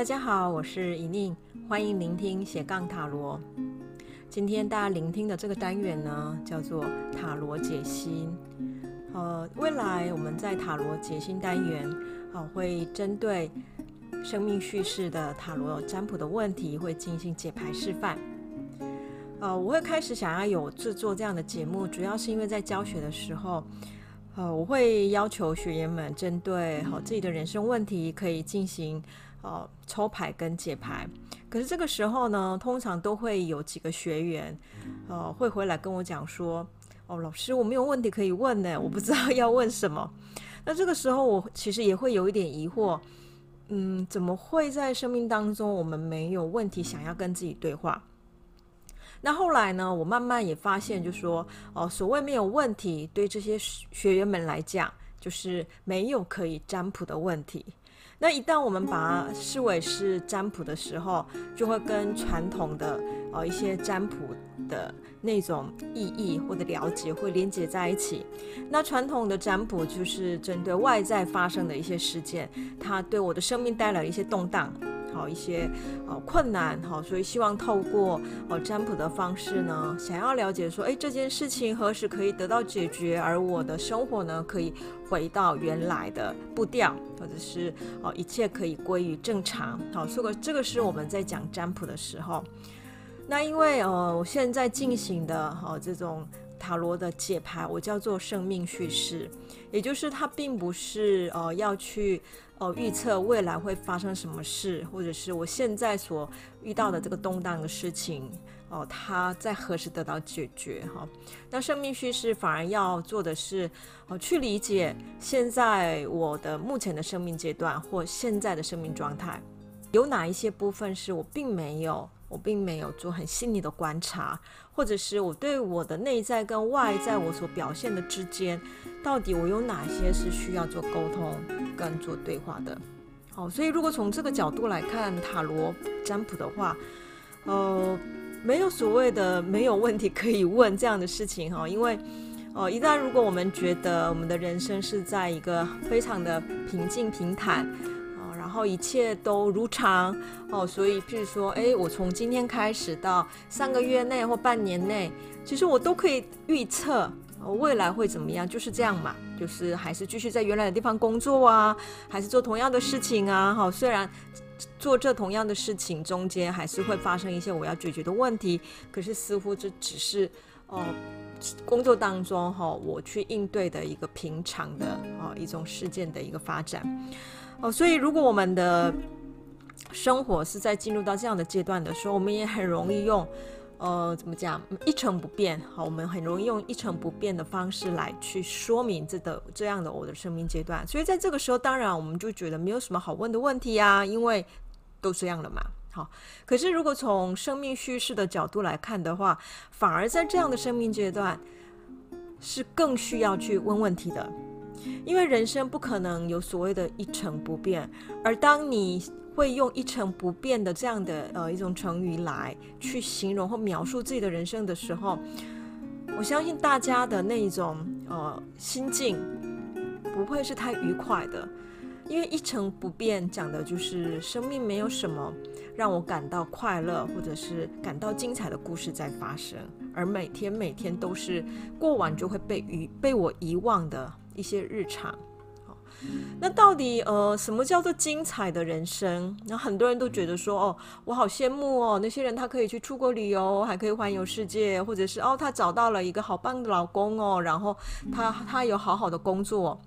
大家好，我是怡宁，欢迎聆听斜杠塔罗。今天大家聆听的这个单元呢，叫做塔罗解析。呃，未来我们在塔罗解析单元，啊，会针对生命叙事的塔罗占卜的问题，会进行解牌示范。呃，我会开始想要有制作这样的节目，主要是因为在教学的时候，呃，我会要求学员们针对好自己的人生问题，可以进行。哦，抽牌跟解牌，可是这个时候呢，通常都会有几个学员，呃，会回来跟我讲说，哦，老师，我没有问题可以问呢，我不知道要问什么。那这个时候，我其实也会有一点疑惑，嗯，怎么会在生命当中我们没有问题想要跟自己对话？那后来呢，我慢慢也发现，就说，哦，所谓没有问题，对这些学员们来讲，就是没有可以占卜的问题。那一旦我们把它视为是占卜的时候，就会跟传统的呃一些占卜的那种意义或者了解会连接在一起。那传统的占卜就是针对外在发生的一些事件，它对我的生命带来一些动荡。好一些呃困难，好，所以希望透过呃占卜的方式呢，想要了解说，诶，这件事情何时可以得到解决，而我的生活呢，可以回到原来的步调，或者是哦一切可以归于正常。好，这个这个是我们在讲占卜的时候，那因为呃我现在进行的哈这种塔罗的解牌，我叫做生命叙事，也就是它并不是呃要去。呃，预测未来会发生什么事，或者是我现在所遇到的这个动荡的事情，哦，它在何时得到解决？哈，那生命叙事反而要做的是，哦，去理解现在我的目前的生命阶段或现在的生命状态，有哪一些部分是我并没有，我并没有做很细腻的观察，或者是我对我的内在跟外在我所表现的之间。到底我有哪些是需要做沟通跟做对话的？好，所以如果从这个角度来看塔罗占卜的话，呃，没有所谓的没有问题可以问这样的事情哈，因为，呃，一旦如果我们觉得我们的人生是在一个非常的平静平坦，然后一切都如常哦，所以譬如说，诶，我从今天开始到三个月内或半年内，其实我都可以预测。未来会怎么样？就是这样嘛，就是还是继续在原来的地方工作啊，还是做同样的事情啊。好，虽然做这同样的事情中间还是会发生一些我要解决的问题，可是似乎这只是哦、工作当中哈、我去应对的一个平常的啊、一种事件的一个发展。哦，所以如果我们的生活是在进入到这样的阶段的时候，我们也很容易用。呃，怎么讲？一成不变，好，我们很容易用一成不变的方式来去说明这的这样的我的生命阶段。所以在这个时候，当然我们就觉得没有什么好问的问题啊，因为都这样了嘛。好，可是如果从生命叙事的角度来看的话，反而在这样的生命阶段是更需要去问问题的，因为人生不可能有所谓的一成不变，而当你。会用一成不变的这样的呃一种成语来去形容或描述自己的人生的时候，我相信大家的那一种呃心境不会是太愉快的，因为一成不变讲的就是生命没有什么让我感到快乐或者是感到精彩的故事在发生，而每天每天都是过完就会被遗被我遗忘的一些日常。那到底呃，什么叫做精彩的人生？那很多人都觉得说，哦，我好羡慕哦，那些人他可以去出国旅游，还可以环游世界，或者是哦，他找到了一个好棒的老公哦，然后他他有好好的工作。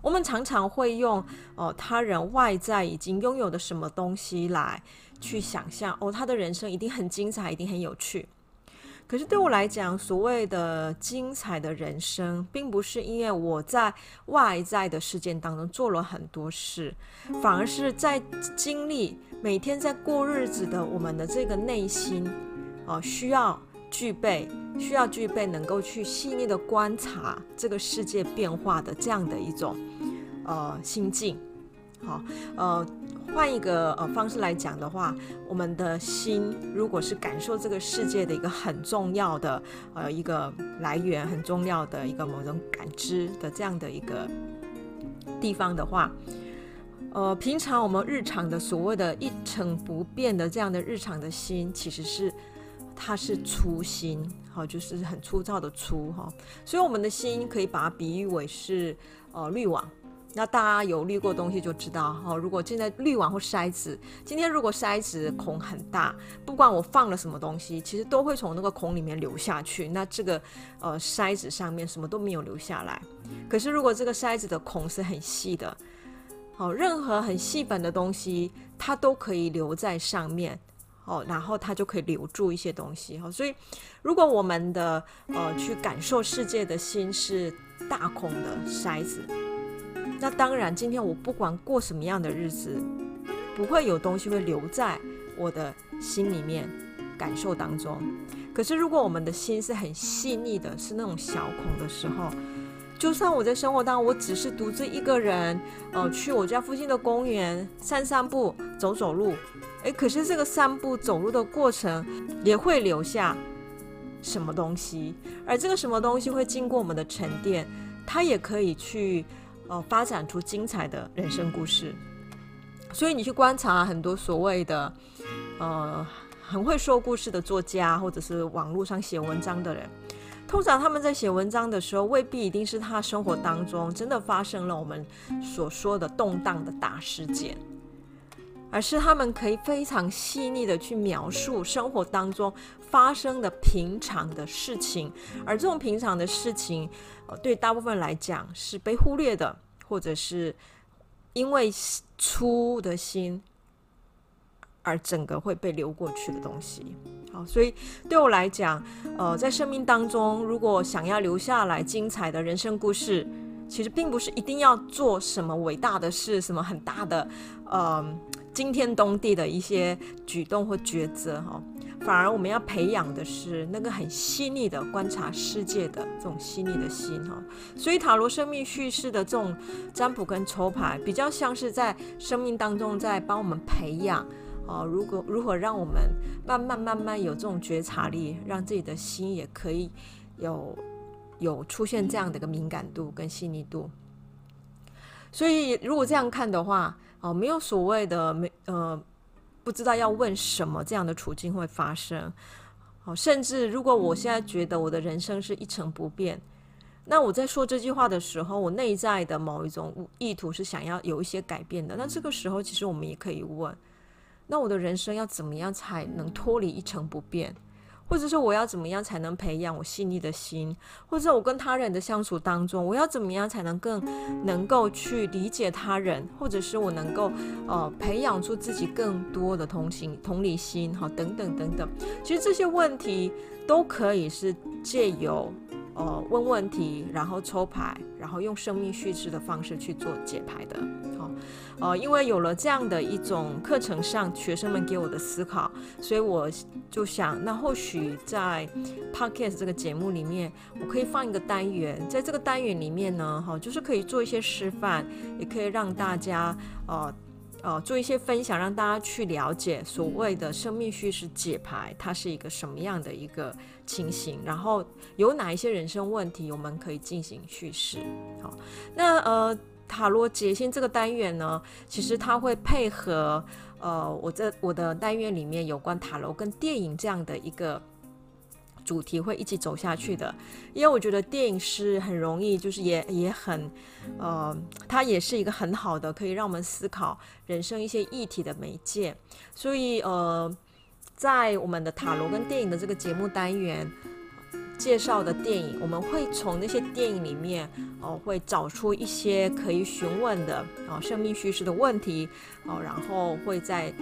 我们常常会用哦、呃，他人外在已经拥有的什么东西来去想象，哦，他的人生一定很精彩，一定很有趣。可是对我来讲，所谓的精彩的人生，并不是因为我在外在的事件当中做了很多事，反而是在经历每天在过日子的我们的这个内心，啊，需要具备，需要具备能够去细腻的观察这个世界变化的这样的一种呃心境。好，呃。换一个呃方式来讲的话，我们的心如果是感受这个世界的一个很重要的呃一个来源，很重要的一个某种感知的这样的一个地方的话，呃，平常我们日常的所谓的一成不变的这样的日常的心，其实是它是粗心，好，就是很粗糙的粗哈。所以我们的心可以把它比喻为是呃滤网。那大家有滤过东西就知道哈，如果现在滤网或筛子，今天如果筛子孔很大，不管我放了什么东西，其实都会从那个孔里面流下去。那这个呃筛子上面什么都没有留下来。可是如果这个筛子的孔是很细的，好，任何很细粉的东西，它都可以留在上面，哦，然后它就可以留住一些东西哈。所以，如果我们的呃去感受世界的心是大孔的筛子。那当然，今天我不管过什么样的日子，不会有东西会留在我的心里面感受当中。可是，如果我们的心是很细腻的，是那种小孔的时候，就算我在生活当中，我只是独自一个人，呃，去我家附近的公园散散步、走走路，诶，可是这个散步走路的过程也会留下什么东西，而这个什么东西会经过我们的沉淀，它也可以去。哦，发展出精彩的人生故事。所以你去观察很多所谓的，呃，很会说故事的作家，或者是网络上写文章的人，通常他们在写文章的时候，未必一定是他生活当中真的发生了我们所说的动荡的大事件，而是他们可以非常细腻的去描述生活当中发生的平常的事情，而这种平常的事情。对大部分来讲是被忽略的，或者是因为粗的心而整个会被流过去的东西。好，所以对我来讲，呃，在生命当中，如果想要留下来精彩的人生故事，其实并不是一定要做什么伟大的事，什么很大的，呃，惊天动地的一些举动或抉择，哈。反而我们要培养的是那个很细腻的观察世界的这种细腻的心哈，所以塔罗生命叙事的这种占卜跟抽牌，比较像是在生命当中在帮我们培养啊，如果如何让我们慢慢慢慢有这种觉察力，让自己的心也可以有有出现这样的一个敏感度跟细腻度。所以如果这样看的话，哦，没有所谓的没呃。不知道要问什么，这样的处境会发生。好，甚至如果我现在觉得我的人生是一成不变，那我在说这句话的时候，我内在的某一种意图是想要有一些改变的。那这个时候，其实我们也可以问：那我的人生要怎么样才能脱离一成不变？或者说我要怎么样才能培养我细腻的心？或者我跟他人的相处当中，我要怎么样才能更能够去理解他人？或者是我能够呃培养出自己更多的同情、同理心，哈，等等等等。其实这些问题都可以是借由。呃，问问题，然后抽牌，然后用生命叙事的方式去做解牌的。呃，因为有了这样的一种课程上学生们给我的思考，所以我就想，那或许在 Podcast 这个节目里面，我可以放一个单元，在这个单元里面呢，哈，就是可以做一些示范，也可以让大家呃。呃，做一些分享，让大家去了解所谓的生命叙事解牌，它是一个什么样的一个情形，然后有哪一些人生问题，我们可以进行叙事。好，那呃，塔罗解心这个单元呢，其实它会配合呃，我这我的单元里面有关塔罗跟电影这样的一个。主题会一起走下去的，因为我觉得电影是很容易，就是也也很，呃，它也是一个很好的可以让我们思考人生一些议题的媒介。所以，呃，在我们的塔罗跟电影的这个节目单元介绍的电影，我们会从那些电影里面，哦、会找出一些可以询问的啊、生命叙事的问题，哦、然后会在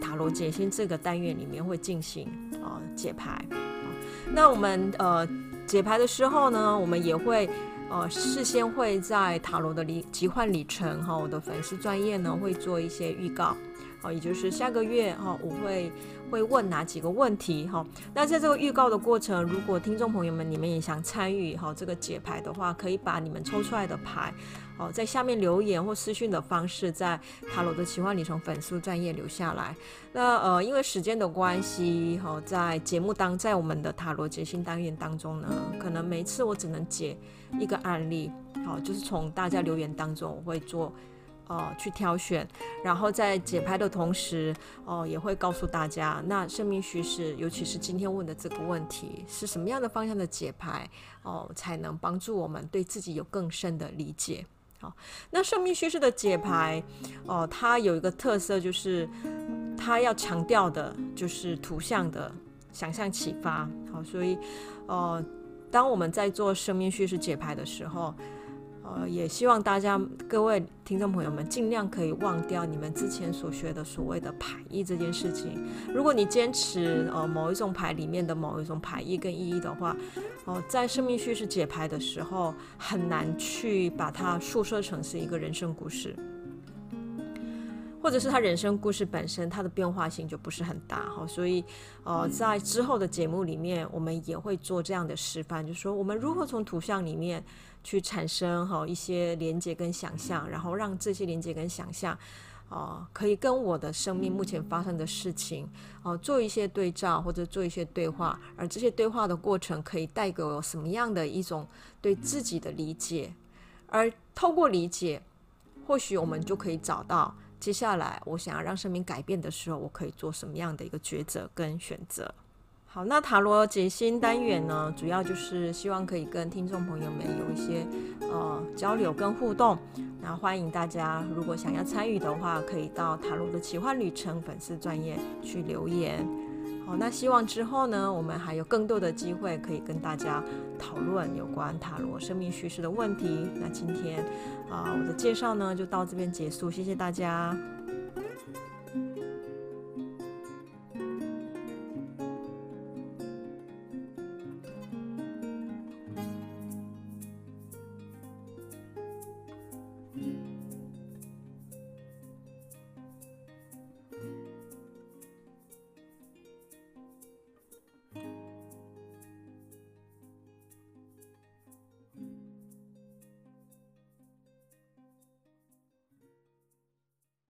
塔罗解心这个单元里面会进行啊、解牌。那我们呃解牌的时候呢，我们也会呃事先会在塔罗的里奇幻里程哈，我的粉丝专业呢会做一些预告，好，也就是下个月哈我会会问哪几个问题哈。那在这个预告的过程，如果听众朋友们你们也想参与哈这个解牌的话，可以把你们抽出来的牌。哦，在下面留言或私讯的方式，在塔罗的奇幻旅程粉丝专页留下来。那呃，因为时间的关系，哈、在节目当，在我们的塔罗解心单元当中呢，可能每次我只能解一个案例，好、就是从大家留言当中，我会做呃去挑选，然后在解牌的同时，哦、也会告诉大家，那生命叙事，尤其是今天问的这个问题，是什么样的方向的解牌，哦、才能帮助我们对自己有更深的理解。好，那生命叙事的解牌，哦、它有一个特色，就是它要强调的就是图像的想象启发。好，所以，呃，当我们在做生命叙事解牌的时候，呃，也希望大家各位听众朋友们尽量可以忘掉你们之前所学的所谓的牌意这件事情。如果你坚持呃某一种牌里面的某一种牌意跟意义的话，哦、在生命叙事解牌的时候很难去把它述说成是一个人生故事，或者是他人生故事本身它的变化性就不是很大哈。所以呃，在之后的节目里面，我们也会做这样的示范，就是说我们如何从图像里面。去产生哈一些连接跟想象，然后让这些连接跟想象，啊，可以跟我的生命目前发生的事情，哦，做一些对照或者做一些对话，而这些对话的过程可以带给我什么样的一种对自己的理解，而透过理解，或许我们就可以找到接下来我想要让生命改变的时候，我可以做什么样的一个抉择跟选择。好，那塔罗解析单元呢，主要就是希望可以跟听众朋友们有一些呃交流跟互动。那欢迎大家，如果想要参与的话，可以到塔罗的奇幻旅程粉丝专页去留言。那希望之后呢，我们还有更多的机会可以跟大家讨论有关塔罗生命叙事的问题。那今天啊，我的介绍呢就到这边结束，谢谢大家。